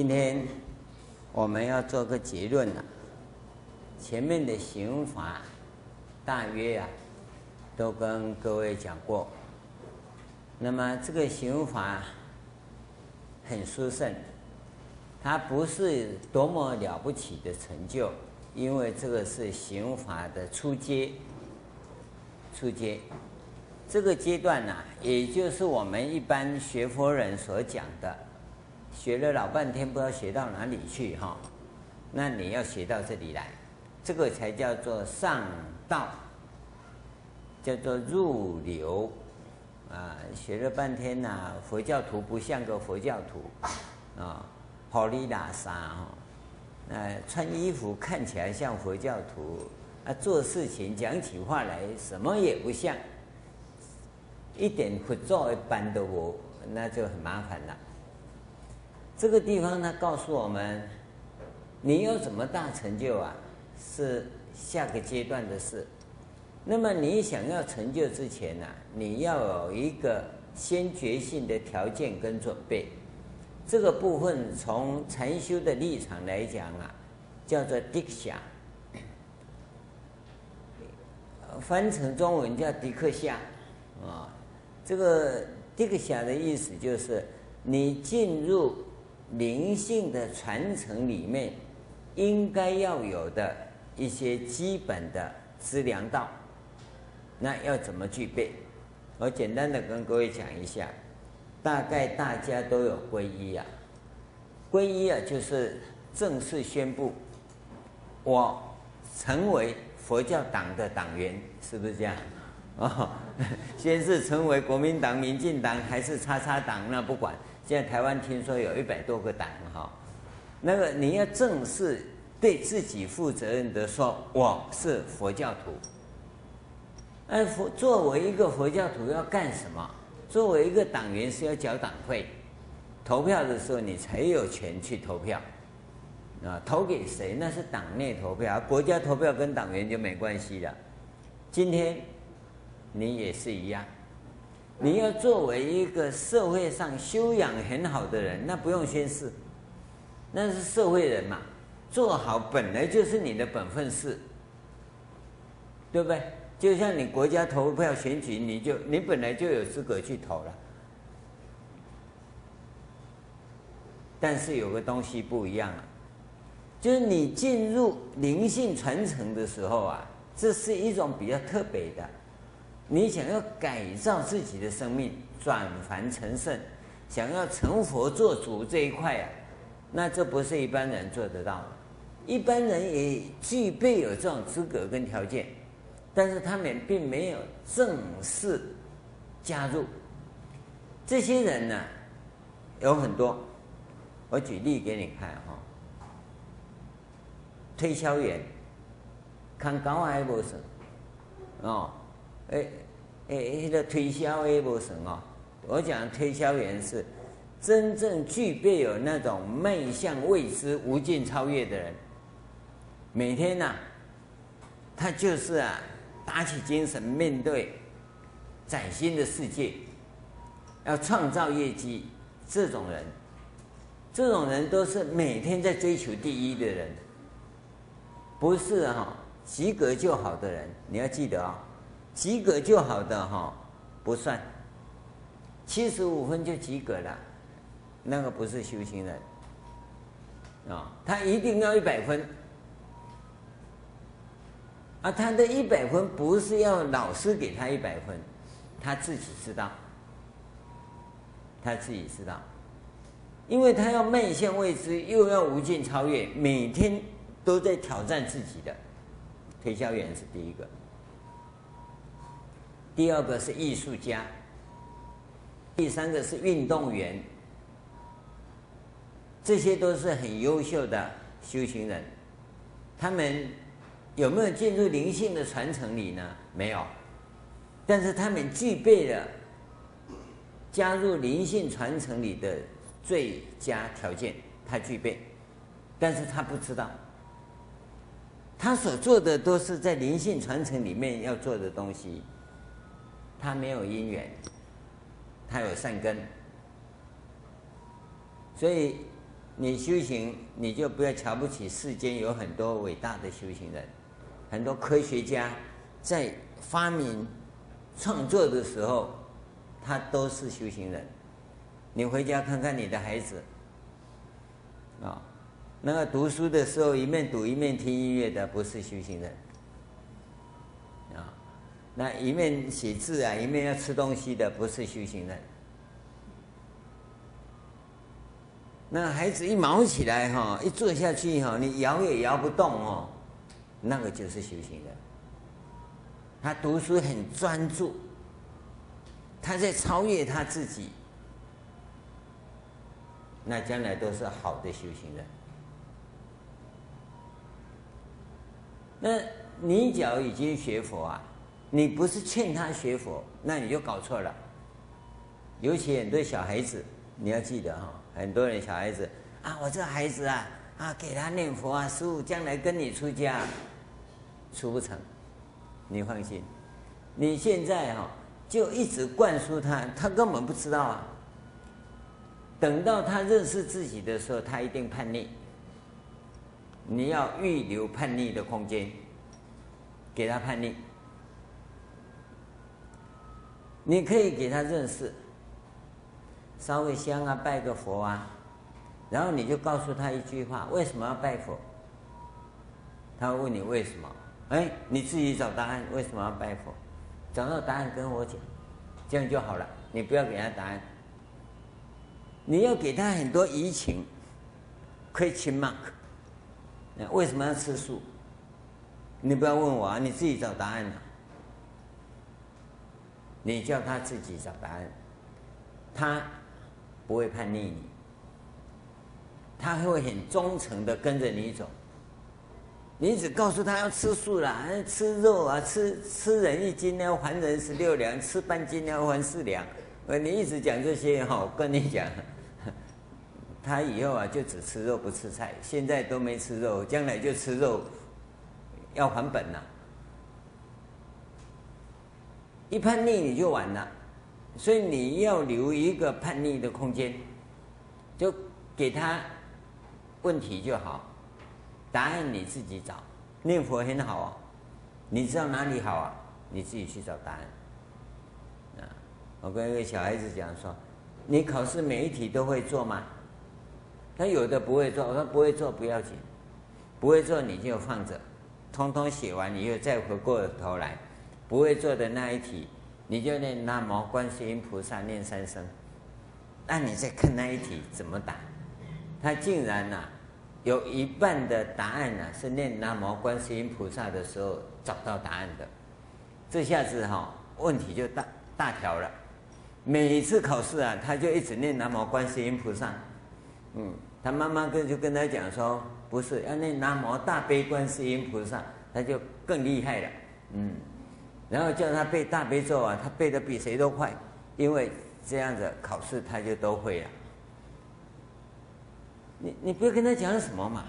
今天我们要做个结论了。前面的刑法大约啊，都跟各位讲过。那么这个刑法很殊胜，它不是多么了不起的成就，因为这个是刑法的初阶。初阶这个阶段呢、也就是我们一般学佛人所讲的。学了老半天，不知道学到哪里去哈，那你要学到这里来，这个才叫做上道，叫做入流，啊，学了半天呐、佛教徒不像个佛教徒，啊，跑里拉沙哈，那穿衣服看起来像佛教徒，啊，做事情讲起话来什么也不像，一点佛教一般都无，那就很麻烦了。这个地方他告诉我们，你有什么大成就啊？是下个阶段的事。那么你想要成就之前呢、你要有一个先决性的条件跟准备。这个部分从禅修的立场来讲啊，叫做迪克夏，翻成中文叫迪克夏啊。这个迪克夏的意思就是你进入。灵性的传承里面，应该要有的一些基本的资粮道，那要怎么具备？我简单的跟各位讲一下，大概大家都有皈依啊，皈依啊就是正式宣布我成为佛教党的党员，是不是这样？哦，先是成为国民党、民进党还是叉叉党，那不管。现在台湾听说有一百多个党哈，那个你要正式对自己负责任的说，我是佛教徒。哎，佛作为一个佛教徒要干什么？作为一个党员是要缴党费，投票的时候你才有权去投票，啊，投给谁那是党内投票，国家投票跟党员就没关系了。今天你也是一样。你要作为一个社会上修养很好的人，那不用宣誓，那是社会人嘛，做好本来就是你的本分事，对不对？就像你国家投票选举，你就你本来就有资格去投了。但是有个东西不一样啊，就是你进入灵性传承的时候啊，这是一种比较特别的。你想要改造自己的生命，转凡成圣，想要成佛做主这一块啊，那这不是一般人做得到的。一般人也具备有这种资格跟条件，但是他们并没有正式加入。这些人呢，有很多，我举例给你看哈。推销员，看高矮不是，哦。哎，哎，那个推销也不成哦。我讲推销员是真正具备有那种迈向未知、无尽超越的人。每天呐、啊，他就是啊，打起精神面对崭新的世界，要创造业绩。这种人，这种人都是每天在追求第一的人，不是哈、哦、及格就好的人。你要记得啊、哦。及格就好的哈，不算，七十五分就及格了，那个不是修行人。啊，他一定要一百分，啊，他的一百分不是要老师给他一百分，他自己知道，他自己知道，因为他要迈向未知，又要无尽超越，每天都在挑战自己的，推销员是第一个。第二个是艺术家，第三个是运动员，这些都是很优秀的修行人。他们有没有进入灵性的传承里呢？没有，但是他们具备了加入灵性传承里的最佳条件，他具备，但是他不知道，他所做的都是在灵性传承里面要做的东西。他没有因缘，他有善根，所以你修行，你就不要瞧不起世间有很多伟大的修行人，很多科学家在发明、创作的时候，他都是修行人。你回家看看你的孩子，啊，那个读书的时候一面读一面听音乐的，不是修行人。那一面写字啊，一面要吃东西的，不是修行人。那孩子一毛起来哈，一坐下去哈，你摇也摇不动哦，那个就是修行人。他读书很专注，他在超越他自己，那将来都是好的修行人。那你脚已经学佛啊，你不是劝他学佛，那你就搞错了。尤其很多小孩子，你要记得哈。很多人小孩子啊，我这孩子啊啊，给他念佛啊，师傅将来跟你出家，出不成，你放心。你现在哈就一直灌输他，他根本不知道啊。等到他认识自己的时候，他一定叛逆。你要预留叛逆的空间，给他叛逆。你可以给他认识。烧个香啊，拜个佛啊，然后你就告诉他一句话：为什么要拜佛？他会问你为什么？哎，你自己找答案。为什么要拜佛？找到答案跟我讲，这样就好了。你不要给他答案，你要给他很多移情，question mark。为什么要吃素？你不要问我啊，你自己找答案啊。你叫他自己找答案，他。不会叛逆你，他会很忠诚的跟着你走。你只告诉他要吃素啦，吃肉啊，吃吃人一斤要还人十六两，吃半斤要还四两。你一直讲这些哈，我跟你讲，他以后啊就只吃肉不吃菜，现在都没吃肉，将来就吃肉，要还本呐。一叛逆你就完了。所以你要留一个叛逆的空间，就给他问题就好，答案你自己找。念佛很好啊，你知道哪里好啊？你自己去找答案。啊，我跟一个小孩子讲说，你考试每一题都会做吗？他有的不会做，我说不会做不要紧，不会做你就放着，通通写完你又再回过头来，不会做的那一题。你就念南无观世音菩萨念三声，那你再看那一题怎么答？他竟然呐、有一半的答案呐、是念南无观世音菩萨的时候找到答案的，这下子哈问题就大大条了。每一次考试啊，他就一直念南无观世音菩萨。嗯，他妈妈跟就跟他讲说，不是要念南无大悲观世音菩萨，他就更厉害了。嗯。然后叫他背大悲咒啊，他背得比谁都快，因为这样子考试他就都会了。你你不要跟他讲什么嘛，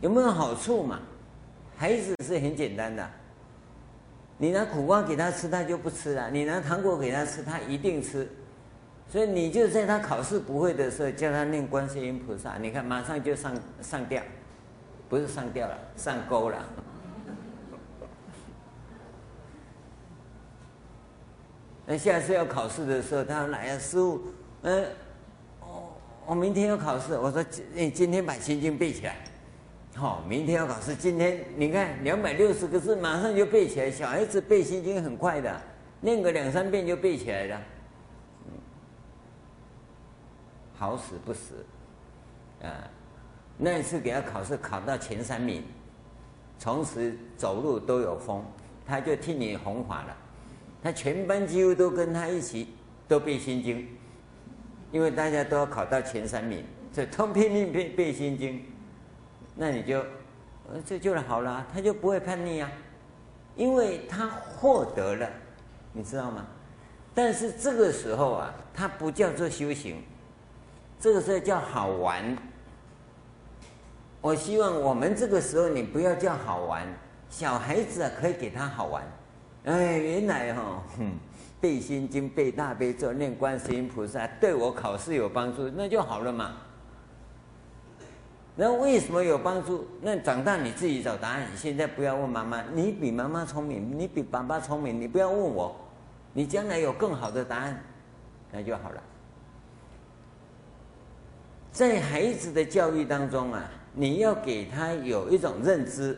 有没有好处嘛？孩子是很简单的，你拿苦瓜给他吃，他就不吃了；你拿糖果给他吃，他一定吃。所以你就在他考试不会的时候，叫他念观世音菩萨，你看马上就上上吊，不是上吊了，上钩了。那下次要考试的时候，他说：“来呀，师傅，嗯，我我明天要考试。”我说：“你今天把心经背起来，好，明天要考试。今天你看两百六十个字，马上就背起来。小孩子背心经很快的，念个两三遍就背起来了。嗯，好死不死，啊，那一次给他考试考到前三名，从此走路都有风，他就替你弘法了。”他全班几乎都跟他一起都背心经，因为大家都要考到前三名，所以都拼命背背心经。那你就，这就好了，他就不会叛逆啊，因为他获得了，你知道吗？但是这个时候啊，他不叫做修行，这个时候叫好玩。我希望我们这个时候你不要叫好玩，小孩子啊可以给他好玩。哎，原来哈、哦，背心经、背大悲咒、念观世音菩萨，对我考试有帮助，那就好了嘛。那为什么有帮助？那长大你自己找答案。现在不要问妈妈，你比妈妈聪明，你比爸爸聪明，你不要问我，你将来有更好的答案，那就好了。在孩子的教育当中啊，你要给他有一种认知，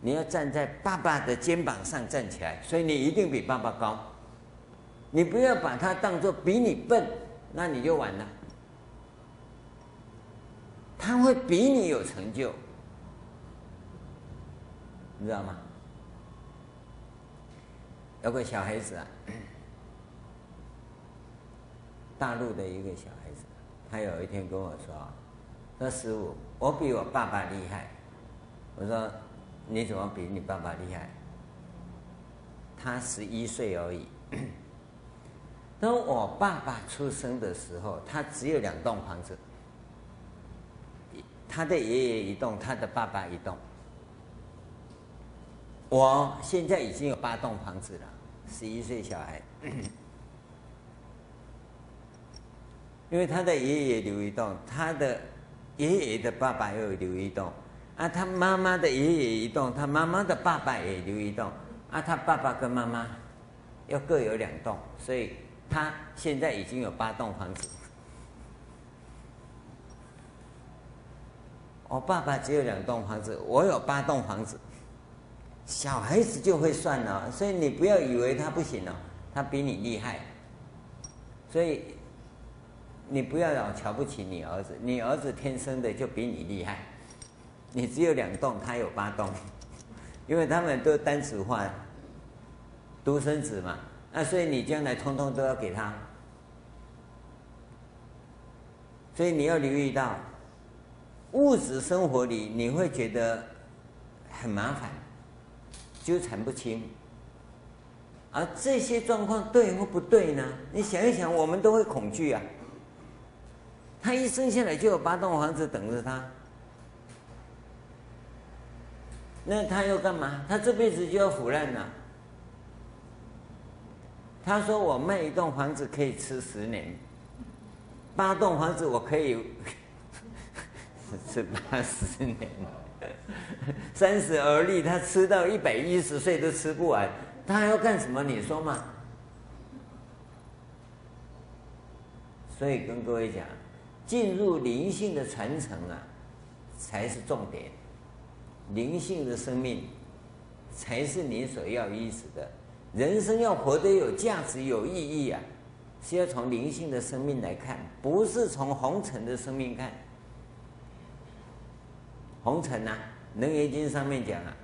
你要站在爸爸的肩膀上站起来，所以你一定比爸爸高。你不要把他当做比你笨，那你就完了。他会比你有成就，你知道吗？有个小孩子啊，大陆的一个小孩子。他有一天跟我说：“说师傅，我比我爸爸厉害。”我说：“你怎么比你爸爸厉害？”他十一岁而已。当我爸爸出生的时候，他只有两栋房子，他的爷爷一栋，他的爸爸一栋。我现在已经有八栋房子了，十一岁小孩。因为他的爷爷留一栋，他的爷爷的爸爸又留一栋，啊，他妈妈的爷爷一栋，他妈妈的爸爸也留一栋，啊，他爸爸跟妈妈又各有两栋，所以他现在已经有八栋房子。我爸爸只有两栋房子，我有八栋房子。小孩子就会算了，所以你不要以为他不行了，他比你厉害，所以。你不要老瞧不起你儿子，你儿子天生的就比你厉害。你只有两栋，他有八栋，因为他们都单子化，独生子嘛，那所以你将来通通都要给他。所以你要留意到，物质生活里你会觉得很麻烦，纠缠不清。而这些状况对或不对呢？你想一想，我们都会恐惧啊。他一生下来就有八栋房子等着他，那他要干嘛？他这辈子就要腐烂了。他说：“我卖一栋房子可以吃十年，八栋房子我可以吃八十年。三十而立，他吃到一百一十岁都吃不完，他还要干什么？你说嘛？所以跟各位讲。”进入灵性的传承啊，才是重点。灵性的生命，才是你所要意识的。人生要活得有价值、有意义啊，是要从灵性的生命来看，不是从红尘的生命看。红尘呐，啊，《楞严经》上面讲啊，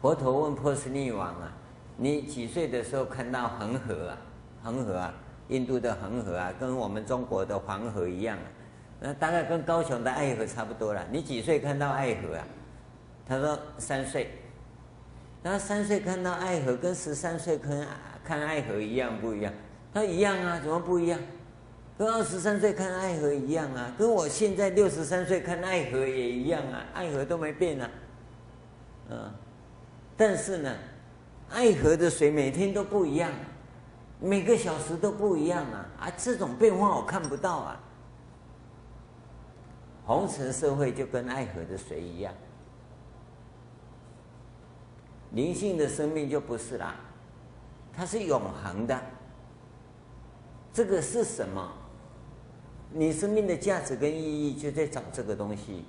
佛陀问波斯匿王啊：“你几岁的时候看到恒河啊？恒河啊？”印度的恒河啊，跟我们中国的黄河一样啊，那大概跟高雄的爱河差不多了。你几岁看到爱河啊？他说三岁。那三岁看到爱河，跟十三岁看看爱河一样不一样？他说一样啊，怎么不一样？跟二十三岁看爱河一样啊，跟我现在六十三岁看爱河也一样啊，爱河都没变啊。嗯，但是呢，爱河的水每天都不一样。每个小时都不一样啊！啊，这种变化我看不到啊。红尘社会就跟爱河的水一样，灵性的生命就不是啦，它是永恒的。这个是什么？你生命的价值跟意义就在找这个东西，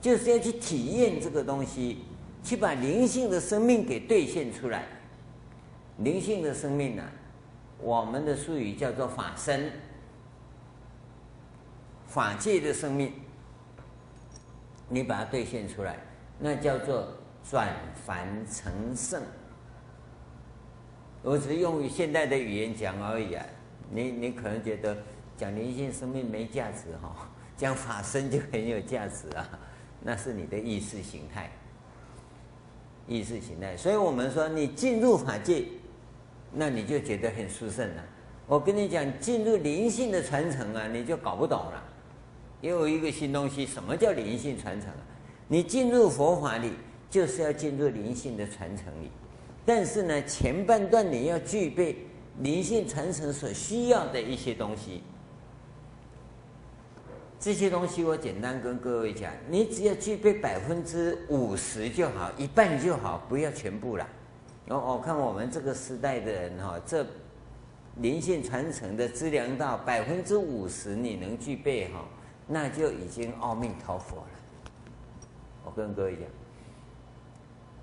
就是要去体验这个东西，去把灵性的生命给兑现出来。灵性的生命呢、我们的术语叫做法身，法界的生命，你把它兑现出来，那叫做转凡成圣。我只是用现代的语言讲而已啊。你你可能觉得讲灵性生命没价值哈，讲法身就很有价值啊，那是你的意识形态，意识形态。所以我们说，你进入法界。那你就觉得很殊胜了。我跟你讲，进入灵性的传承啊，你就搞不懂了。又有一个新东西，什么叫灵性传承啊？你进入佛法里，就是要进入灵性的传承里。但是呢，前半段你要具备灵性传承所需要的一些东西。这些东西我简单跟各位讲，你只要具备百分之五十就好，一半就好，不要全部了。哦哦，看我们这个时代的人哈，这灵性传承的资粮道百分之五十你能具备哈，那就已经阿弥陀佛了。我跟各位讲，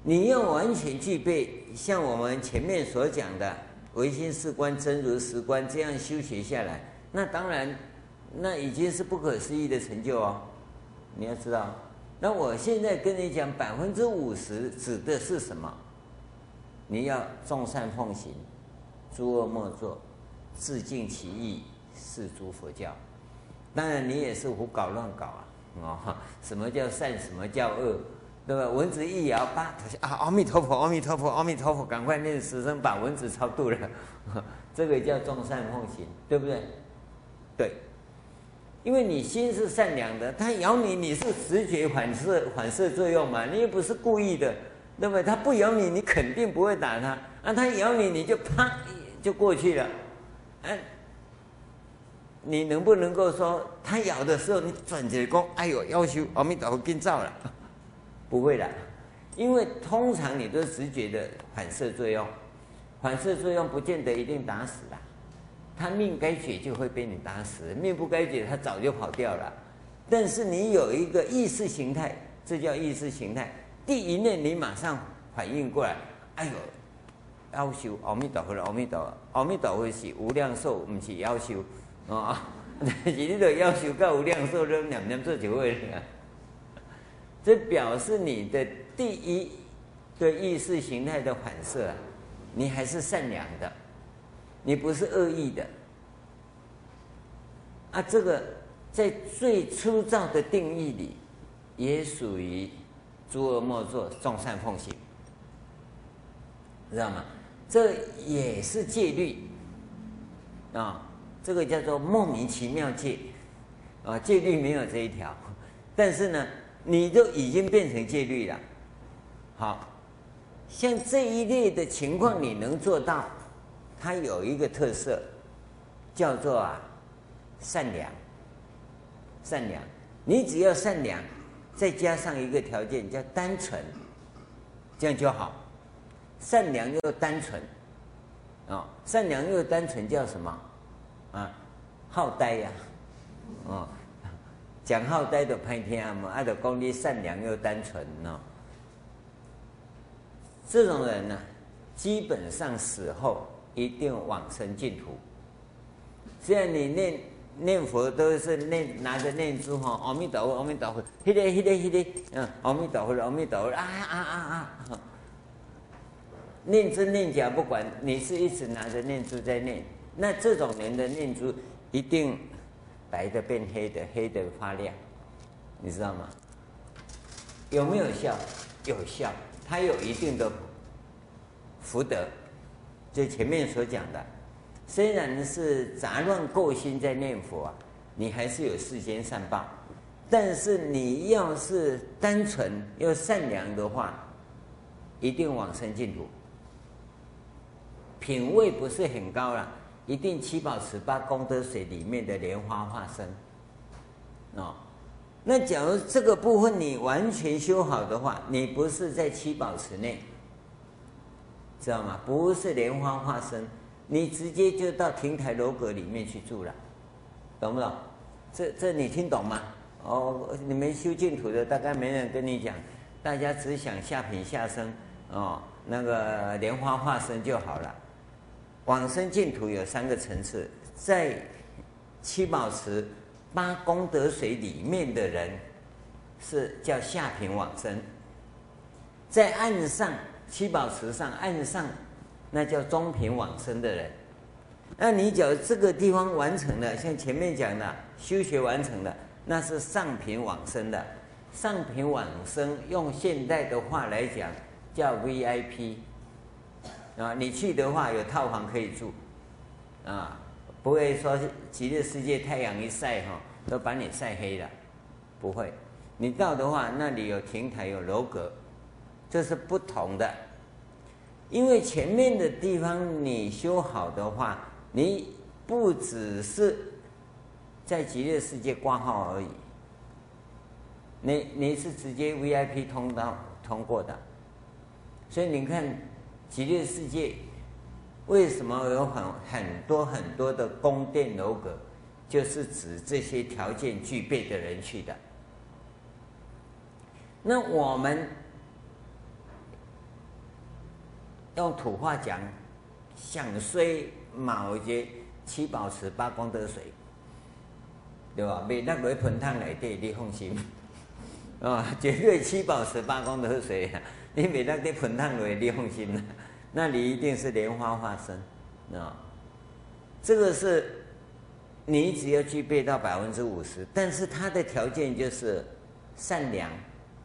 你要完全具备像我们前面所讲的唯心是观、真如实观这样修学下来，那当然。那已经是不可思议的成就哦，你要知道。那我现在跟你讲，百分之五十指的是什么？你要众善奉行，诸恶莫作，自净其意，是诸佛教。当然，你也是胡搞乱搞啊！哦，什么叫善？什么叫恶？对吧？蚊子一摇，叭，啊，阿弥陀佛，阿弥陀佛，阿弥陀佛，赶快念十声，把蚊子超度了。这个叫众善奉行，对不对？对。因为你心是善良的，他咬你，你是直觉反射反射作用嘛，你又不是故意的，对不对？他不咬你，你肯定不会打他，啊，他咬你，你就啪就过去了，哎，你能不能够说他咬的时候你转起来说，哎呦，要求阿弥陀佛变造了？不会的，因为通常你都是直觉的反射作用，反射作用不见得一定打死的。他命该绝就会被你打死，命不该绝他早就跑掉了。但是你有一个意识形态，这叫意识形态。第一念你马上反应过来，哎呦，要求阿弥陀佛，阿弥陀佛，阿弥陀佛是无量寿，不是要求啊。但是你的要求够无量寿，都念念做就会了。这表示你的第一个意识形态的反射，你还是善良的。你不是恶意的，啊，这个在最粗糙的定义里，也属于诸恶莫作，众善奉行，知道吗？这也是戒律啊，这个叫做莫名其妙戒啊，戒律没有这一条，但是呢，你都已经变成戒律了。好，像这一类的情况，你能做到？它有一个特色，叫做啊善良。善良，你只要善良，再加上一个条件叫单纯，这样就好。善良又单纯，啊，善良又单纯叫什么？啊，好呆呀，哦，讲好呆的拍天嘛，爱的功力善良又单纯哦。这种人呢，基本上死后。一定往生净土。虽然你念念佛都是念拿着念珠哈，阿弥陀佛，阿弥陀佛，嘿嘞嘿嘞嘿，嗯，阿弥陀佛，阿弥陀佛，啊啊啊啊！念真念假不管，你是一直拿着念珠在念，那这种人的念珠一定白的变黑的，黑的发亮，你知道吗？有没有效？有效，它有一定的福德。就前面所讲的，虽然是杂乱垢心在念佛啊，你还是有世间善报。但是你要是单纯又善良的话，一定往生净土。品位不是很高了，一定七宝池八功德水里面的莲花化身。哦，那假如这个部分你完全修好的话，你不是在七宝池内。知道吗？不是莲花化身，你直接就到亭台楼阁里面去住了，懂不懂？这这你听懂吗？哦，你们修净土的大概没人跟你讲，大家只想下品下生哦，那个莲花化身就好了。往生净土有三个层次，在七宝池八功德水里面的人是叫下品往生，在岸上。七宝池上岸上，那叫中品往生的人。那你讲这个地方完成了，像前面讲的修学完成了，那是上品往生的。上品往生用现代的话来讲叫 VIP 啊，你去的话有套房可以住啊，不会说极乐世界太阳一晒哈都把你晒黑了，不会。你到的话，那里有亭台有楼阁。这是不同的，因为前面的地方你修好的话，你不只是在极乐世界挂号而已。你你是直接 VIP 通道通过的，所以你看极乐世界为什么有很很多很多的宫殿楼阁，就是指这些条件具备的人去的。那我们用土话讲，想衰卯节七宝池八功德水，对吧？每那个盆汤来对，你放心。啊，绝对七宝十八功德水啊！你每当在盆烫里，你放心了，那你一定是莲花化身啊！这个是你只要具备到百分之五十，但是它的条件就是善良、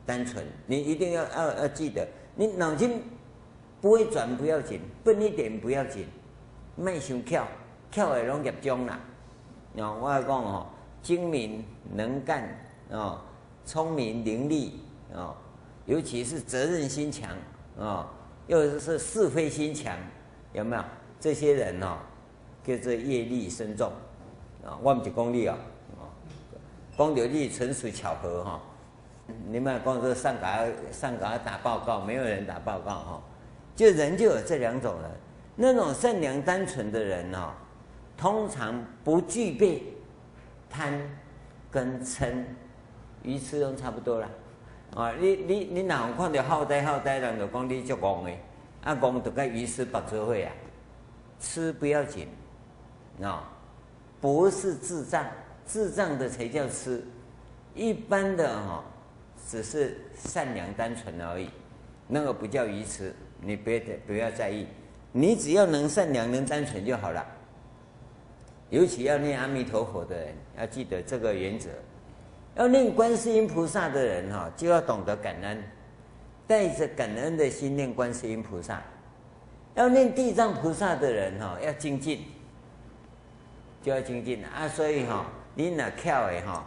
单纯。你一定要要要记得，你脑筋不会转不要紧，笨一点不要紧，卖想巧，巧的拢业障啦。啊，我来讲哦，精明能干啊。聪明伶俐啊，尤其是责任心强啊，又是是非心强，有没有？这些人哦，叫做业力深重啊。我们是功利啊，讲到你纯属巧合哈。你们光说上岗上岗打报告，没有人打报告哈。就人就有这两种人，那种善良单纯的人哦，通常不具备贪跟嗔。鱼吃都差不多了，啊！你你你哪有看到好呆好呆人就讲你足戆的，啊戆就该鱼死白做伙啊，吃不要紧，啊，不是智障，智障的才叫吃，一般的哈，只是善良单纯而已，那个不叫鱼吃，你别不要在意，你只要能善良能单纯就好了，尤其要念阿弥陀佛的人，要记得这个原则。要念观世音菩萨的人哈，就要懂得感恩，带着感恩的心念观世音菩萨。要念地藏菩萨的人哈，要精进，就要精进啊。所以哈，你那巧的哈，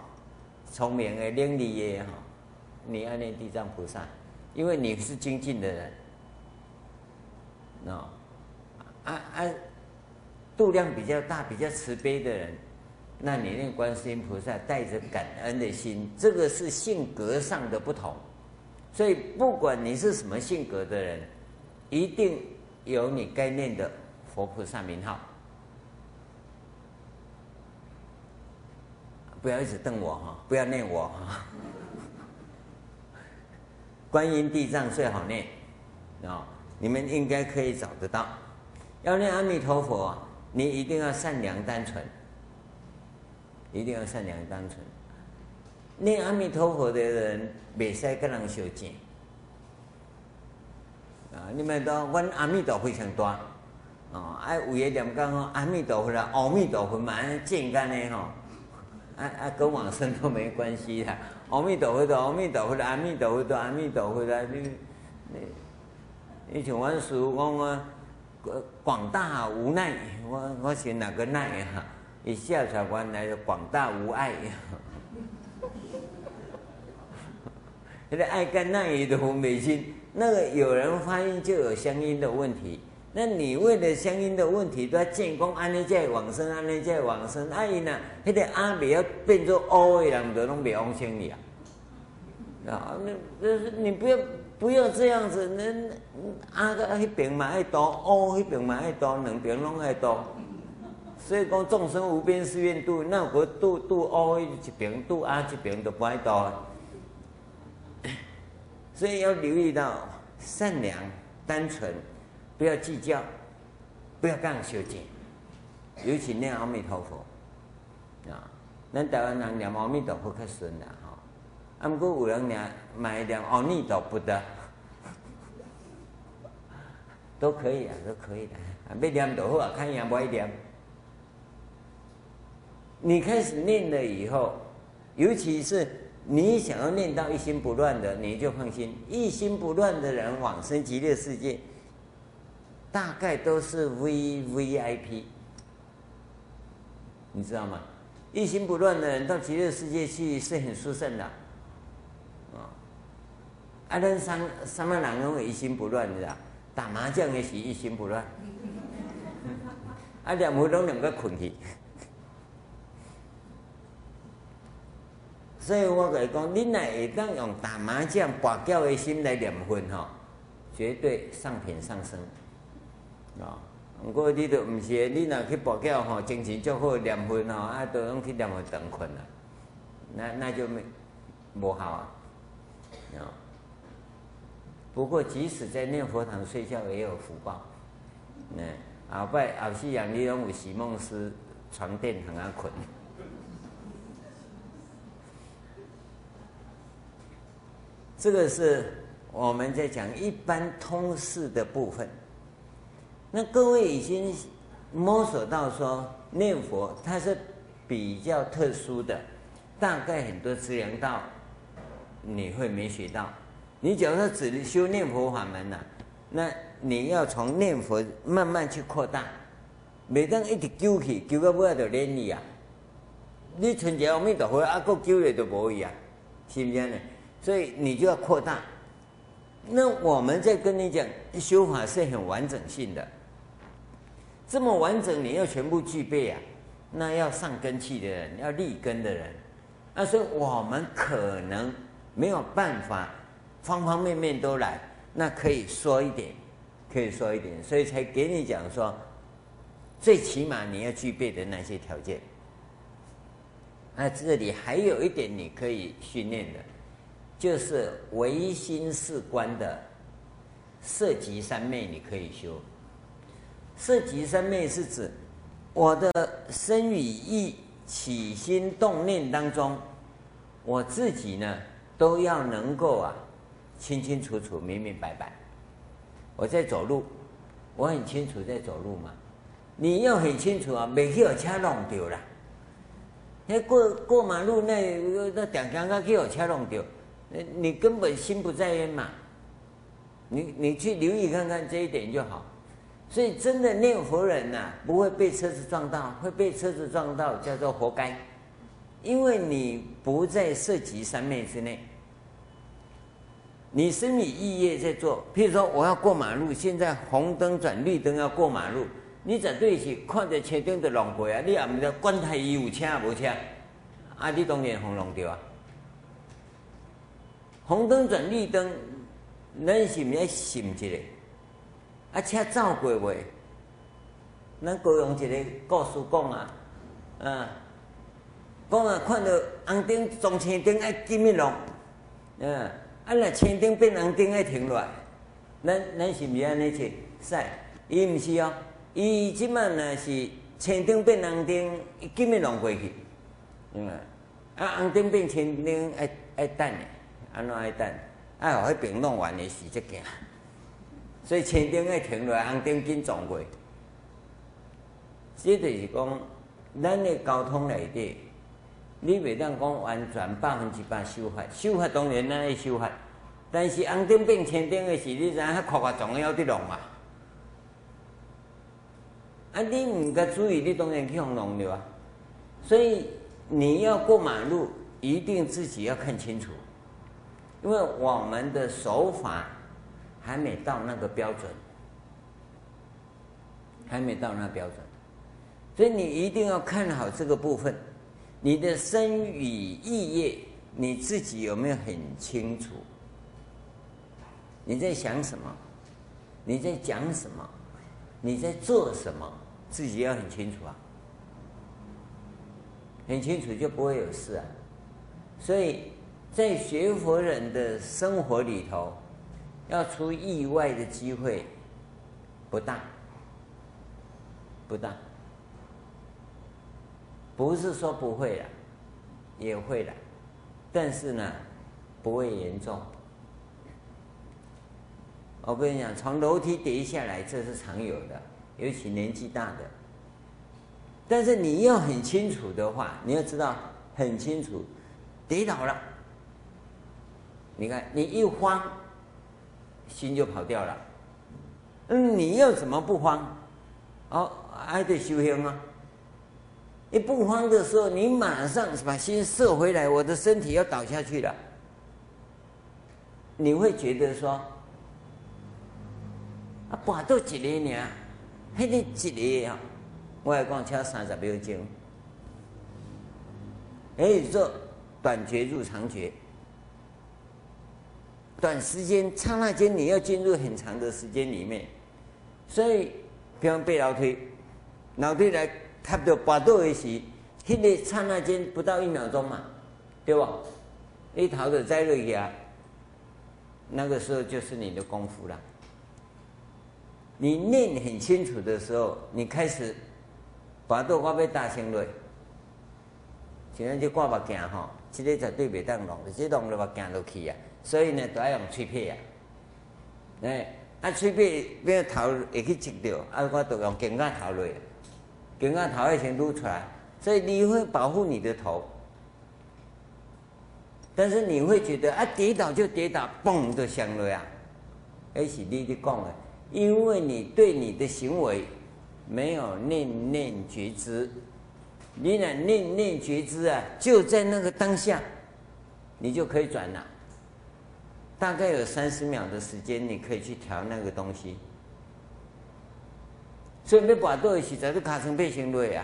聪明的、伶俐的哈，你要念地藏菩萨，因为你是精进的人。啊啊啊，度量比较大、比较慈悲的人。那你念观世音菩萨带着感恩的心，这个是性格上的不同，所以不管你是什么性格的人，一定有你该念的佛菩萨名号。不要一直瞪我哈，不要念我哈。观音地藏最好念啊，你们应该可以找得到。要念阿弥陀佛，你一定要善良单纯。一定要善良单纯。念阿弥陀佛的人，袂使跟人相见。啊，你们都问阿弥陀佛非常多。哦，爱有嘢念讲哦，阿弥陀佛啦，阿弥陀佛嘛，简单的吼。啊啊，跟往生都没关系啦。阿弥陀佛的阿弥陀佛的阿弥陀佛的阿弥陀佛的，你你你像阮师父讲啊，广大无奈，我我是哪个奈啊？以下才原来的广大无碍，那个爱干那里的红美心，那个有人发音就有相应的问题。那你为了相应的问题，都要建功安尼在往生，安尼在往生，阿姨呢？那个阿未要变做乌的人，都拢袂往生你啊！啊，那那你不要不要这样子，那阿个那边嘛爱多，乌那边嘛爱多，两边拢爱多。所以讲众生无边誓愿度，那我度度阿一边，度阿一边都不爱多。所以要留意到善良、单纯，不要计较，不要干修剪，尤其念阿弥陀佛啊。咱台湾人念阿弥陀佛较顺啦哈，啊，不过有人念买念阿弥陀佛的，都可以啊，都可以的。啊，要念就好啊，看人不爱念。你开始念了以后，尤其是你想要念到一心不乱的，你就放心。一心不乱的人往生极乐世界，大概都是 V V I P，你知道吗？一心不乱的人到极乐世界去是很殊胜的，啊！啊，咱三三万人拢会一心不乱的，打麻将也是一心不乱，啊，念佛拢两个捆起。所以我跟你讲，你乃会当用打麻将跋筊的心来念佛吼，绝对上品上升啊！不过你都唔是，你若去跋筊吼，精神足好念佛吼，啊，都拢去念佛长困啊，那那就没无好啊！啊！不过即使在念佛堂睡觉也有福报，嗯，后摆后世人你拢有席梦思床垫很安困。这个是我们在讲一般通识的部分。那各位已经摸索到说念佛它是比较特殊的，大概很多资粮道你会没学到。你假如说只修念佛法门呐，那你要从念佛慢慢去扩大，每当一直揪起，揪到尾就连你啊。你存一个阿弥陀佛，阿个揪的都无伊啊，是不是呢？所以你就要扩大。那我们在跟你讲修法是很完整性的，这么完整你要全部具备啊，那要上根器的人，要立根的人，那所以我们可能没有办法方方面面都来，那可以说一点，可以说一点，所以才给你讲说，最起码你要具备的那些条件。那这里还有一点你可以训练的。就是唯心是观的色即三昧，你可以修。色即三昧是指我的身与意起心动念当中，我自己呢都要能够啊清清楚楚、明明白白。我在走路，我很清楚在走路嘛。你要很清楚啊，没有车弄掉了。那过过马路那那点刚刚给我车弄掉。你根本心不在焉嘛，你你去留意看看这一点就好。所以真的念佛人呐、不会被车子撞到，会被车子撞到叫做活该，因为你不在色即三昧之内，你身语意业在做。譬如说我要过马路，现在红灯转绿灯要过马路，你绝对起看着前灯就弄过啊，你也唔知管他有车无车，啊，你当然红弄掉啊。红灯转绿灯，咱是毋是要审一个？啊，车走过未？咱高雄一个故事讲啊，啊，讲啊，看到红灯撞青灯爱紧密弄，嗯，啊，若青灯变红灯爱停落来，咱咱是毋是安尼去？是，伊毋是哦，伊即满若是青灯变红灯，伊紧密弄过去，嗯，啊，红灯变青灯爱爱等。安怎爱等？爱互迄边弄完的时才行。所以前灯爱停落来，红灯紧撞过。这就是讲，咱的交通内底，你袂当讲完全百分之百守法。守法当然咱会守法，但是红灯变前灯的时，你知影较夸夸张的要得弄嘛？啊，你毋甲注意，你当然去互弄着啊。所以你要过马路，一定自己要看清楚。因为我们的手法还没到那个标准，还没到那个标准，所以你一定要看好这个部分。你的身语意业，你自己有没有很清楚？你在想什么？你在讲什么？你在做什么？自己要很清楚啊，很清楚就不会有事啊。所以。在学佛人的生活里头，要出意外的机会不大，不大，不是说不会了，也会了，但是呢，不会严重。我跟你讲，从楼梯跌下来，这是常有的，尤其年纪大的。但是你要很清楚的话，你要知道很清楚，跌倒了。你看，你一慌，心就跑掉了。嗯，你要怎么不慌？哦，还得修行啊。你不慌的时候，你马上把心摄回来，我的身体要倒下去了。你会觉得说，啊，跋倒一个呢，还得一个啊，我还讲车三十秒钟。哎，说。短觉入长觉。短时间刹那间，你要进入很长的时间里面，所以比方背楼梯，楼梯来差不多八度的时，那个刹那间不到一秒钟嘛，对吧？一逃的栽落去啊，那个时候就是你的功夫了。你念很清楚的时候，你开始跋倒我要大声落，现在就挂目镜哈，这个绝对别当弄，这弄了目镜落去啊。所以呢，都要用喙皮啊，哎，啊喙皮要头会去挤掉，啊，我都用镜架头落，镜架头要先撸出来，所以你会保护你的头，但是你会觉得啊，跌倒就跌倒，嘣就响了呀，那是你的讲的，因为你对你的行为没有念念觉知，你呢念念觉知啊，就在那个当下，你就可以转了。大概有三十秒的时间，你可以去调那个东西。所以要把多的时，在这卡层背先落啊，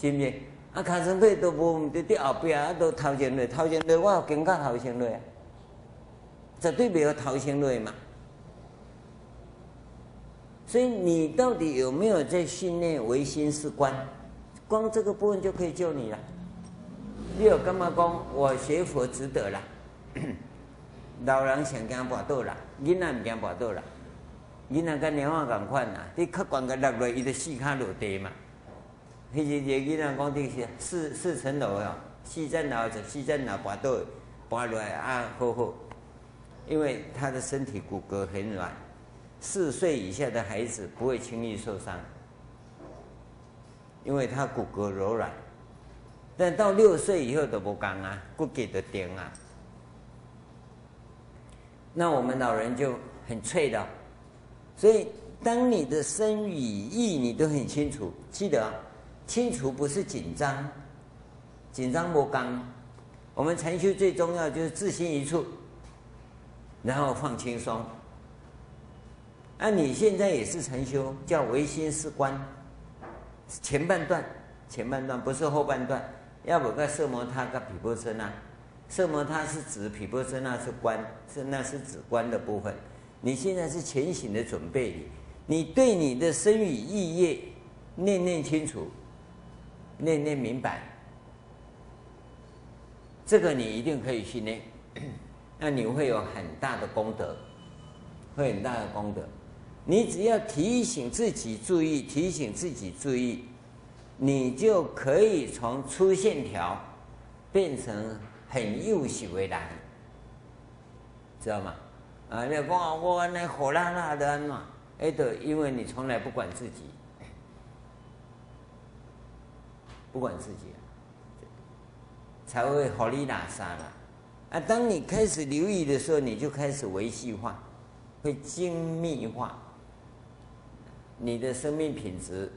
是不是？啊，卡层背都无，就伫后边啊，都头前落，头前落，我有更加头先落啊，绝对没有头先落嘛。所以你到底有没有在训练唯心是观？光这个部分就可以救你了。你有干嘛讲？我学佛值得了。老人上惊跋倒啦，囡仔唔惊跋倒啦。囡仔跟年华共款啦，你客观个落落，伊就四脚落地嘛。迄日个囡仔讲的是四四层楼哦，四层楼就四层楼跋倒，跋落来啊，好好。因为他的身体骨骼很软，四岁以下的孩子不会轻易受伤，因为他骨骼柔软。但到六岁以后都不讲啊，骨骼都硬啊。那我们老人就很脆的，所以当你的身与意你都很清楚，记得清楚不是紧张，紧张不刚。我们禅修最重要就是自心一处，然后放轻松。那你现在也是禅修，叫唯心是观，前半段，前半段不是后半段，要不个色魔他个毗婆舍那。色摩他是指毗婆舍那是观，是那是指观的部分。你现在是前行的准备，你对你的身语意业念念清楚，念念明白，这个你一定可以训练，那你会有很大的功德，会很大的功德。你只要提醒自己注意，提醒自己注意，你就可以从粗线条变成。很优秀的人，知道吗？啊，你讲我那火辣辣的嘛，哎，对，因为你从来不管自己，不管自己，才会火力大杀了。啊，当你开始留意的时候，你就开始维系化，会精密化，你的生命品质，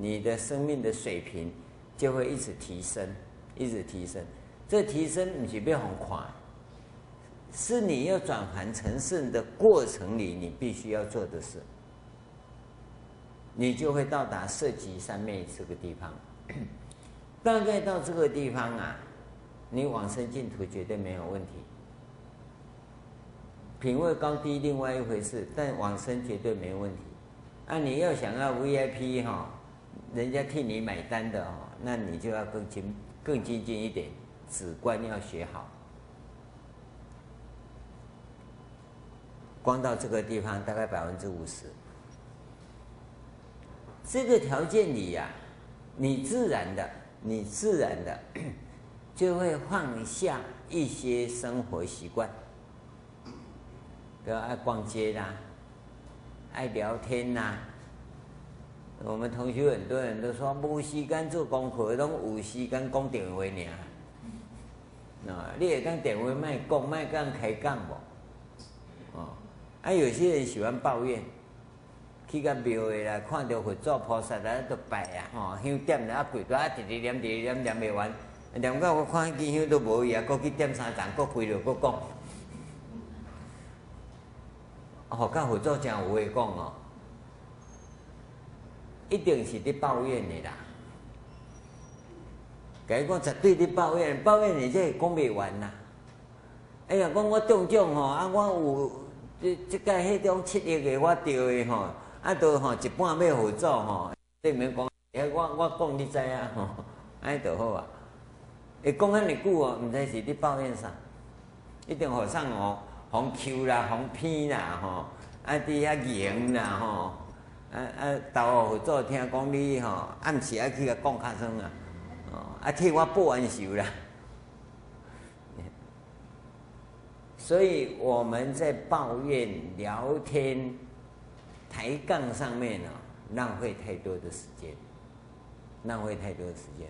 你的生命的水平就会一直提升，一直提升。这提升你就别很快，是你要转凡成圣的过程里，你必须要做的事，你就会到达色极三昧这个地方。大概到这个地方啊，你往生净土绝对没有问题。品位高低另外一回事，但往生绝对没问题。啊，你要想要 VIP 哈，人家替你买单的哦，那你就要更精更精进一点。止观要学好，光到这个地方大概百分之五十。这个条件里呀、你自然的，你自然的 就会放下一些生活习惯，比如爱逛街啦，爱聊天呐。我们同学很多人都说，没时间做功课，都有时间讲电话啊。你也当点位卖供卖杠开杠不？哦，啊，有些人喜欢抱怨，去个庙的啦，看到佛祖菩萨啦都拜啊，哦，香点了啊贵，多啊，直直念直直念念不完，念到我看见香都无去啊，过去点三盏，过贵了，过讲。哦，跟佛祖讲有话讲哦，一定是在抱怨的啦。甲伊讲绝对伫抱怨，抱怨你这讲袂完呐。哎呀，讲我中奖吼，啊，我有即即个迄种七亿个我得的吼，啊，都吼一半要互祖吼，你免讲，哎，我我讲你知啊吼，安尼就好啊。会讲遐尼久哦，毋知是伫抱怨啥，一定互送哦，互抽啦，互骗啦吼，啊，伫遐赢啦吼，啊啊，投互互祖听讲你吼，暗时啊去甲讲较酸啊，啊替我报恩仇啦。所以我们在抱怨、聊天、抬杠上面呢，浪费太多的时间，浪费太多的时间。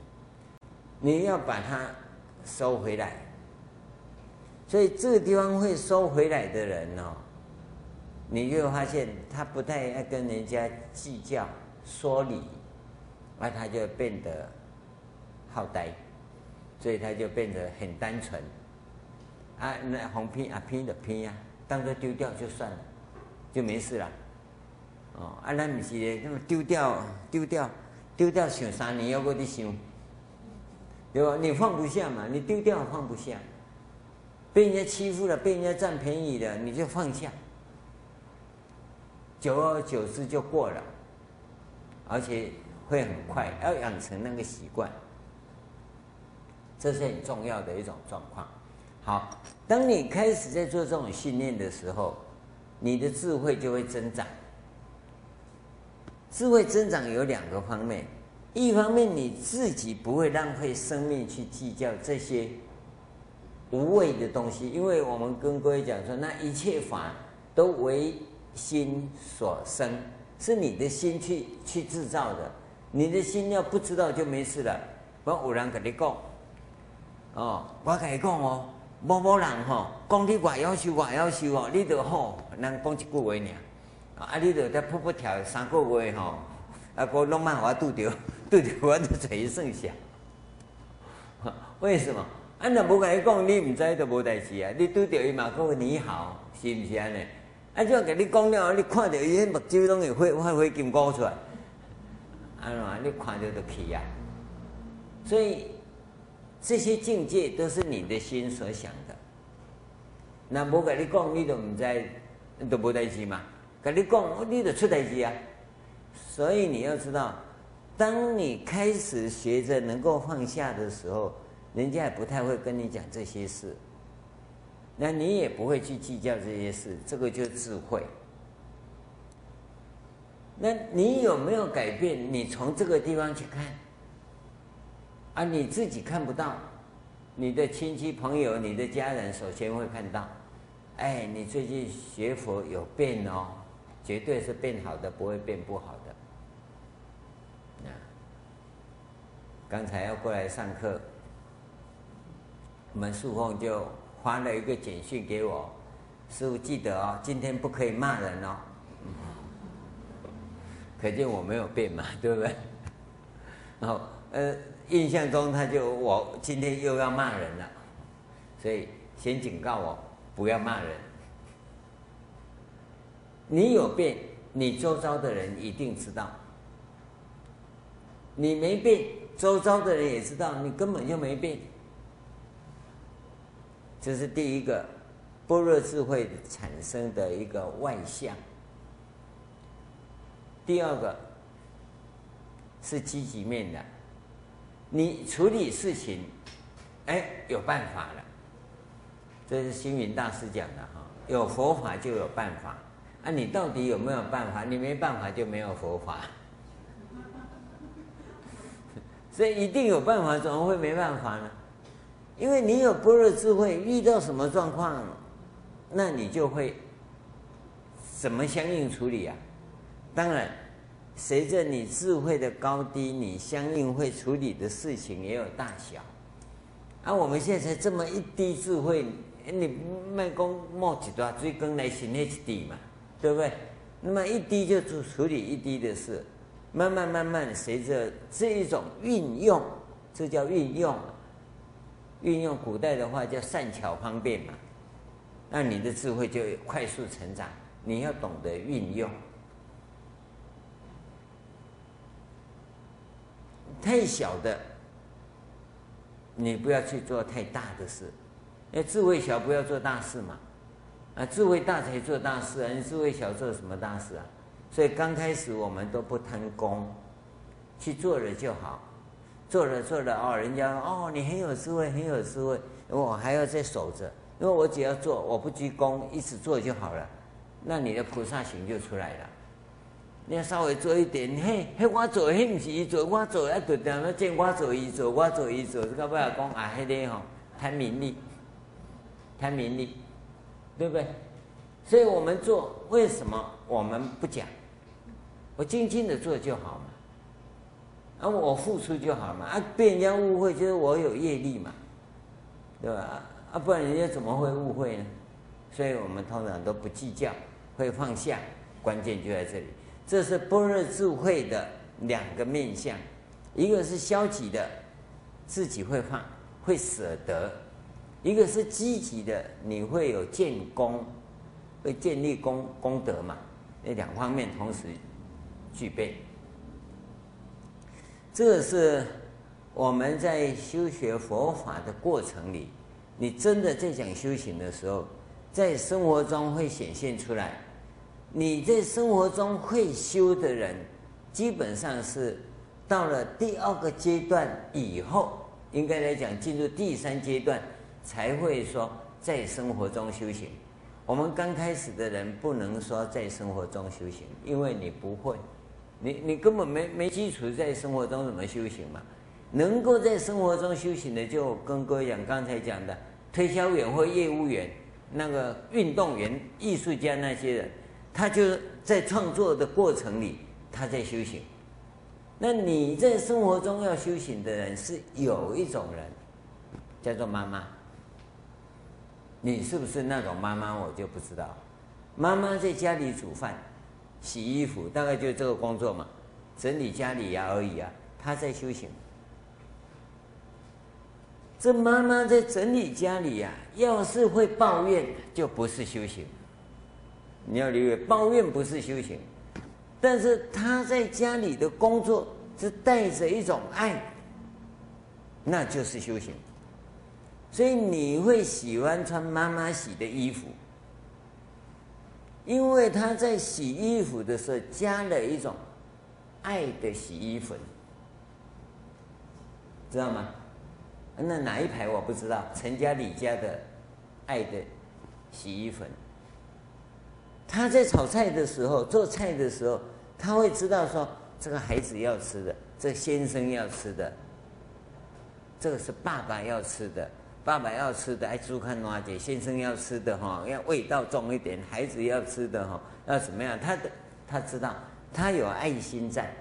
你要把它收回来。所以这个地方会收回来的人呢，你就会发现他不太爱跟人家计较、说理，那他就变得好呆，所以他就变得很单纯。啊，那红拼啊拼的拼啊，当作丢掉就算了，就没事了。哦，啊，咱不是的，那么丢掉丢掉丢掉想三年，要搁你想，对吧？你放不下嘛，你丢掉放不下，被人家欺负了，被人家占便宜了，你就放下，久而久之就过了，而且会很快，要养成那个习惯，这是很重要的一种状况。好，当你开始在做这种训练的时候，你的智慧就会增长。智慧增长有两个方面，一方面你自己不会浪费生命去计较这些无谓的东西，因为我们跟各位讲说，那一切法都为心所生，是你的心去去制造的。你的心要不知道就没事了。我有人跟你讲，哦，我甲伊讲哦。某某人吼，讲你外要求外要求哦，你就好，人讲一句话尔，啊，你就得噗噗跳三个月吼，啊，个拢蛮我拄着，拄着我就嘴剩下。为什么？啊，若无甲伊讲，你毋知就无代志啊。你拄着伊嘛，讲你好，是毋是安尼？啊，就甲你讲了，你看着伊迄目睭拢会发发金光出来，安怎？你看着就去啊。所以。这些境界都是你的心所想的。那无跟你讲，你都唔在，都无代志嘛。跟你讲，你就出代志啊。所以你要知道，当你开始学着能够放下的时候，人家也不太会跟你讲这些事。那你也不会去计较这些事，这个就是智慧。那你有没有改变？你从这个地方去看。啊，你自己看不到，你的亲戚朋友、你的家人首先会看到。哎，你最近学佛有变哦，绝对是变好的，不会变不好的。啊，刚才要过来上课，我们素凤就发了一个简讯给我，师傅记得哦，今天不可以骂人哦。可见我没有变嘛，对不对？然后，呃。印象中，他就我今天又要骂人了，所以先警告我不要骂人。你有变，你周遭的人一定知道；你没变，周遭的人也知道你根本就没变。这是第一个般若智慧产生的一个外相。第二个是积极面的。你处理事情，哎，有办法了。这是星云大师讲的哈，有佛法就有办法。啊，你到底有没有办法？你没办法就没有佛法。所以一定有办法，怎么会没办法呢？因为你有般若智慧，遇到什么状况，那你就会怎么相应处理啊？当然。随着你智慧的高低，你相应会处理的事情也有大小。啊，我们现在这么一滴智慧，你卖公冒几多追根来寻那一滴嘛，对不对？那么一滴就处处理一滴的事，慢慢慢慢，随着这一种运用，这叫运用。运用古代的话叫善巧方便嘛，那你的智慧就快速成长。你要懂得运用。太小的，你不要去做太大的事，因为智慧小不要做大事嘛，啊，智慧大才做大事啊，你智慧小做什么大事啊？所以刚开始我们都不贪功，去做了就好，做了做了哦，人家哦你很有智慧，很有智慧，我还要再守着，因为我只要做，我不居功，一直做就好了，那你的菩萨行就出来了。你要稍微做一点，嘿，嘿，我做，嘿，不是伊做，我做，啊，就等于见我做，伊做，我做，伊做，这个不要讲啊，迄个吼，贪名利，贪名利，对不对？所以我们做，为什么我们不讲？我静静的做就好嘛，啊，我付出就好嘛，啊，被人家误会就是我有业力嘛，对吧？啊，不然人家怎么会误会呢？所以我们通常都不计较，会放下，关键就在这里。这是般若智慧的两个面相，一个是消极的，自己会放会舍得；一个是积极的，你会有建功，会建立功功德嘛？那两方面同时具备。这是我们在修学佛法的过程里，你真的在讲修行的时候，在生活中会显现出来。你在生活中会修的人，基本上是到了第二个阶段以后，应该来讲进入第三阶段，才会说在生活中修行。我们刚开始的人不能说在生活中修行，因为你不会，你你根本没没基础，在生活中怎么修行嘛？能够在生活中修行的，就跟各位讲刚才讲的推销员或业务员、那个运动员、艺术家那些人。他就在创作的过程里，他在修行。那你在生活中要修行的人，是有一种人，叫做妈妈。你是不是那种妈妈？我就不知道。妈妈在家里煮饭、洗衣服，大概就这个工作嘛，整理家里呀而已啊。她在修行。这妈妈在整理家里呀，要是会抱怨，就不是修行。你要理解，抱怨不是修行，但是他在家里的工作是带着一种爱，那就是修行。所以你会喜欢穿妈妈洗的衣服，因为他在洗衣服的时候加了一种爱的洗衣粉，知道吗？那哪一排我不知道，陈家、李家的爱的洗衣粉。他在炒菜的时候，做菜的时候，他会知道说，这个孩子要吃的，这先生要吃的，这个是爸爸要吃的，爸爸要吃的，哎，猪看娃姐，先生要吃的哈，要味道重一点，孩子要吃的哈，要怎么样？他的他知道，他有爱心在，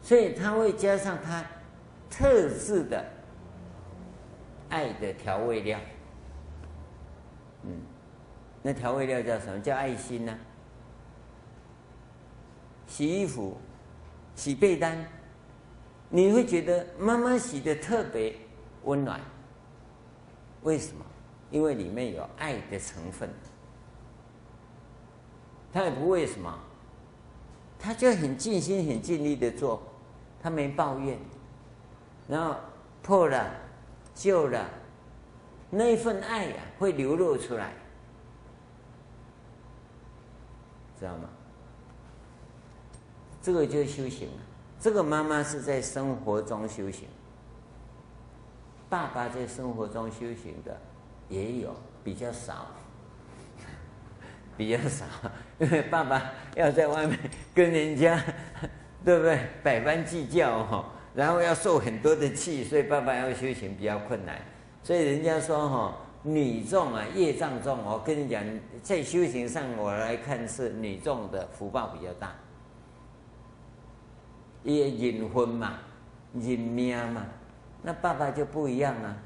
所以他会加上他特制的爱的调味料，那调味料叫什么？叫爱心呢、洗衣服、洗被单，你会觉得妈妈洗的特别温暖。为什么？因为里面有爱的成分。他也不为什么，他就很尽心、很尽力的做，他没抱怨。然后破了、旧了，那份爱呀、啊，会流露出来。知道吗？这个就是修行。这个妈妈是在生活中修行，爸爸在生活中修行的也有，比较少，比较少，因为爸爸要在外面跟人家，对不对？百般计较哈，然后要受很多的气，所以爸爸要修行比较困难。所以人家说哈。女众啊，业障重。我跟你讲，在修行上，我来看是女众的福报比较大。也隐婚嘛，隐命嘛，那爸爸就不一样了。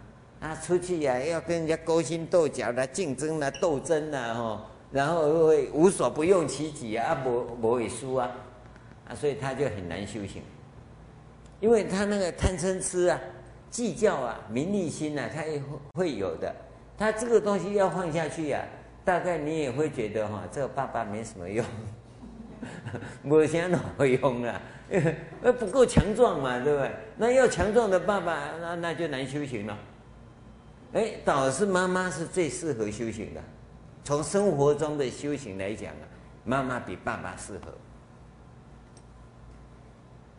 啊，出去呀、要跟人家勾心斗角的竞争啊，斗争啊，吼，然后会无所不用其极啊，不不会输啊，啊，所以他就很难修行，因为他那个贪嗔痴啊，计较啊，名利心啊，他也会会有的。他这个东西要放下去呀、大概你也会觉得哈，这个爸爸没什么用，没啥哪会用啊，呃，不够强壮嘛，对不对？那要强壮的爸爸，那那就难修行了。哎，倒是妈妈是最适合修行的。从生活中的修行来讲啊，妈妈比爸爸适合。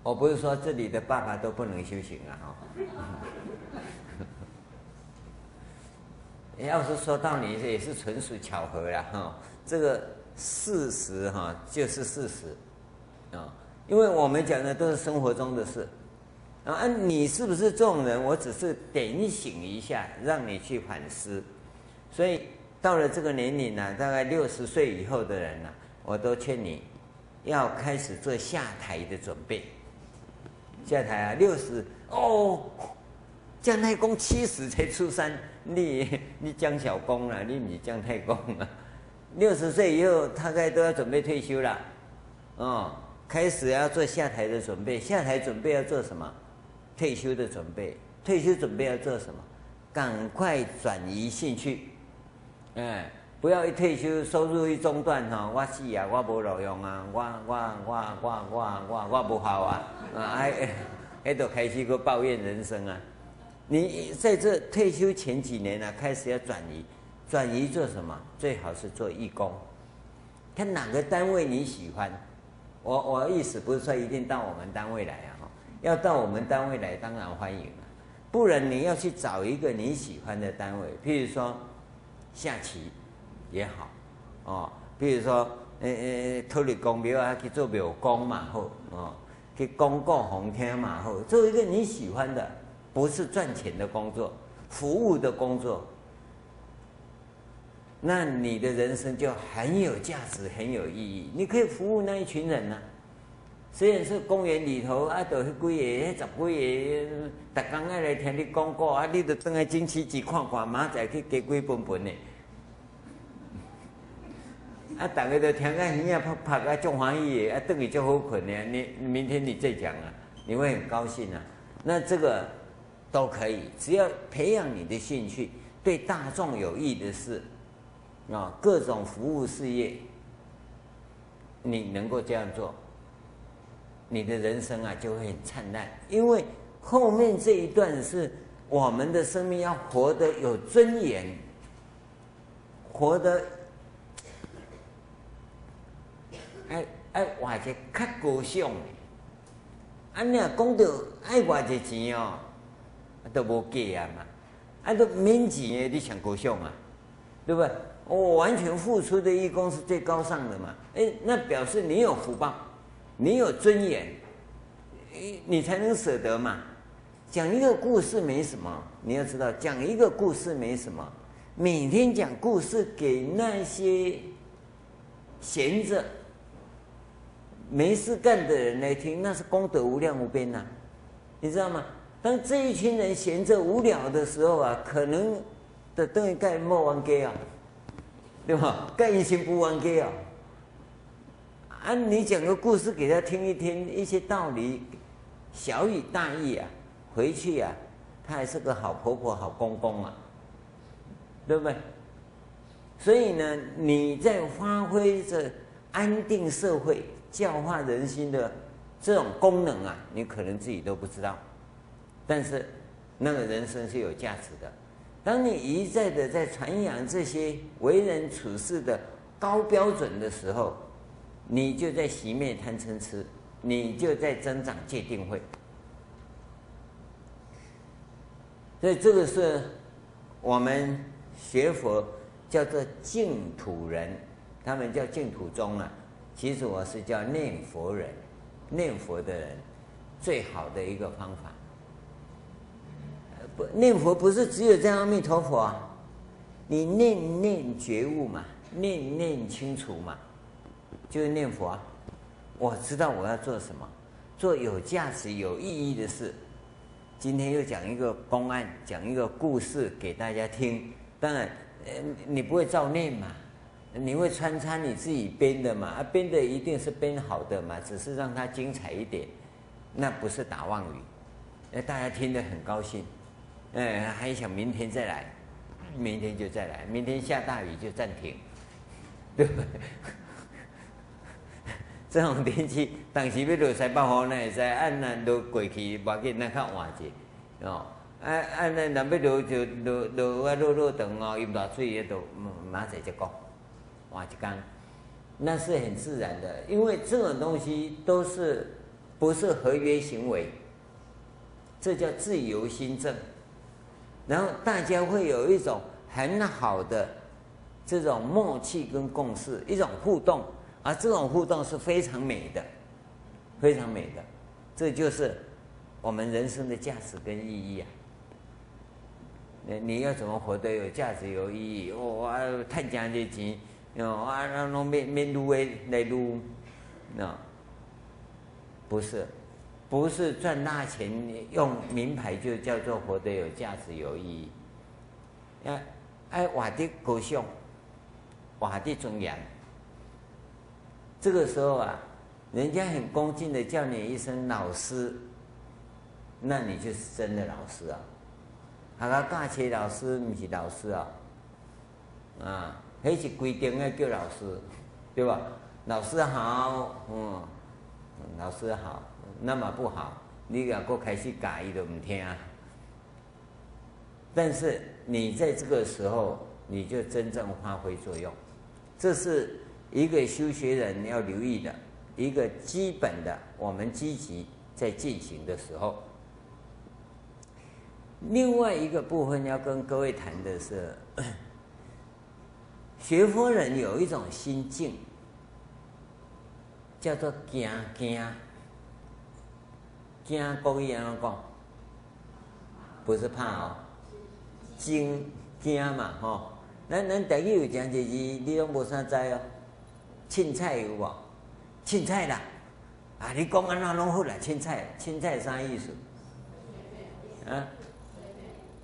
我不是说这里的爸爸都不能修行啊，哈。要是说到你，也是纯属巧合了哈。这个事实哈，就是事实啊，因为我们讲的都是生活中的事啊。你是不是这种人？我只是点醒一下，让你去反思。所以到了这个年龄呢，大概六十岁以后的人呢，我都劝你要开始做下台的准备。下台啊，六十哦，姜太公七十才出山。你 你江小公了，你你姜太公了，六十岁以后大概都要准备退休了，哦，开始要做下台的准备，下台准备要做什么？退休的准备，退休准备要做什么？赶快转移兴趣，哎，不要一退休收入一中断哈，我死啊，我无路用啊，我我我我我我我不好啊，啊哎哎，都开始去抱怨人生啊。你在这退休前几年呢、啊，开始要转移，转移做什么？最好是做义工。看哪个单位你喜欢，我我意思不是说一定到我们单位来啊，要到我们单位来当然欢迎了。不然你要去找一个你喜欢的单位，譬如说下棋也好，哦，譬如说呃呃，土地公庙啊去做庙工嘛好，哦，去公告红天嘛好，做一个你喜欢的。不是赚钱的工作，服务的工作，那你的人生就很有价值，很有意义。你可以服务那一群人呢、啊。虽然是公园里头啊，都是几个、十几个，大家爱来听你讲过啊，你都等下进去去看看，马仔去给鬼本本的。啊，大家都听个耳朵拍拍个中欢喜的，啊，等于就好困的。你明天你再讲啊，你会很高兴啊。那这个。都可以，只要培养你的兴趣，对大众有益的事，啊，各种服务事业，你能够这样做，你的人生啊就会很灿烂。因为后面这一段是我们的生命要活得有尊严，活得爱爱花些较高尚，啊，你讲到爱花些钱哦。都无给啊嘛，啊都免钱的，你想高尚啊，对不对？我完全付出的义工是最高尚的嘛，哎，那表示你有福报，你有尊严，你才能舍得嘛。讲一个故事没什么，你要知道，讲一个故事没什么，每天讲故事给那些闲着没事干的人来听，那是功德无量无边呐、你知道吗？当这一群人闲着无聊的时候啊，可能的等于盖莫玩给啊，对吧？盖一心不玩给啊。啊，你讲个故事给他听一听，一些道理，小语大意啊，回去啊，他还是个好婆婆、好公公啊，对不对？所以呢，你在发挥着安定社会、教化人心的这种功能啊，你可能自己都不知道。但是，那个人生是有价值的。当你一再的在传扬这些为人处事的高标准的时候，你就在熄灭贪嗔痴，你就在增长戒定慧。所以这个是我们学佛叫做净土人，他们叫净土宗啊。其实我是叫念佛人，念佛的人最好的一个方法。念佛不是只有这样阿弥陀佛，你念念觉悟嘛，念念清楚嘛，就是念佛啊。我知道我要做什么，做有价值、有意义的事。今天又讲一个公案，讲一个故事给大家听。当然，呃，你不会照念嘛，你会穿插你自己编的嘛，啊，编的一定是编好的嘛，只是让它精彩一点，那不是打妄语，那，大家听得很高兴。哎，还想明天再来，明天就再来，明天下大雨就暂停，对不对？这种天气，当时要落西北风呢，会使按那落过去，无要紧，那较换者哦。按按那若要落就落落啊落落长哦，淹大水也都马上就讲换一工，那是很自然的，因为这种东西都是不是合约行为，这叫自由心证，然后大家会有一种很好的这种默契跟共识，一种互动。而、这种互动是非常美的，非常美的，这就是我们人生的价值跟意义啊！你你要怎么活得有价值、有意义？我赚这些钱，哦，啊，那拢免免撸诶来撸，那不是，不是赚大钱用名牌就叫做活得有价值、有意义。哎哎，活得高尚，我的尊严。这个时候啊，人家很恭敬的叫你一声老师，那你就是真的老师啊。啊，个大学老师不是老师啊，啊，那是规定的叫老师，对吧？老师好，嗯，老师好，那么不好，你若搁开始教伊都唔听。但是你在这个时候，你就真正发挥作用，这是。一个修学人要留意的一个基本的，我们积极在进行的时候，另外一个部分要跟各位谈的是，学佛人有一种心境，叫做惊惊惊，国语安怎讲？不是怕哦，惊惊嘛吼。咱咱台语有讲一字，你拢无啥知哦。凊彩有无？凊彩啦！啊，你讲安怎拢好啦？凊彩，凊彩啥意思？啊？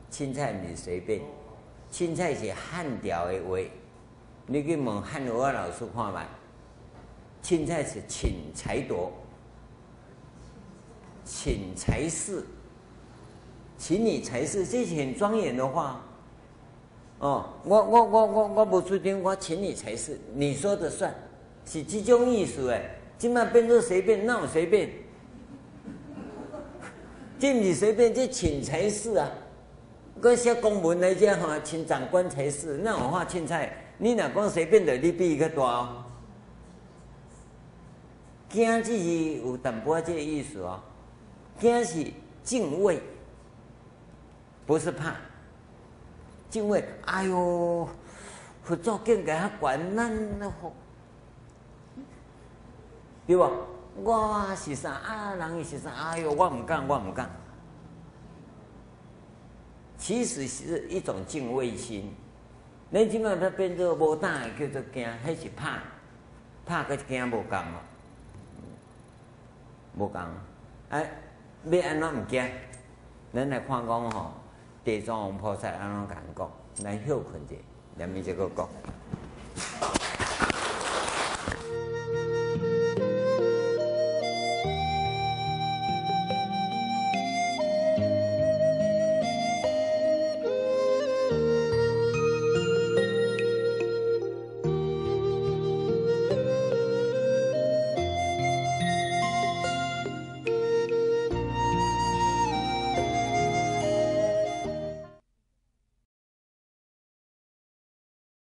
凊彩毋是随便，凊彩是汉调的话。你去问汉语老师看觅，凊彩是请才多，请才是，请你才是，这是很庄严的话。哦，我我我我我无注定，我请你才是，你说的算。是这种意思诶，今麦变做随便，那我随便，这不是随便，这请才是啊。搁写公文来讲哈，请长官才是，那我话凊彩，你若讲随便的，你比伊较大哦。惊只是有淡薄仔这个意思哦，惊是敬畏，不是怕，敬畏。哎哟，佛祖境界较悬，咱那好。对吧？我是啥啊？人是啥？哎呦，我唔敢，我唔敢。其实是一种敬畏心。你即马要变做无胆的叫做惊，还是怕？怕跟惊无共嘛？无共。哎，要安怎毋惊？咱来看讲吼，地藏王菩萨安怎讲？咱休困者，下面这个讲。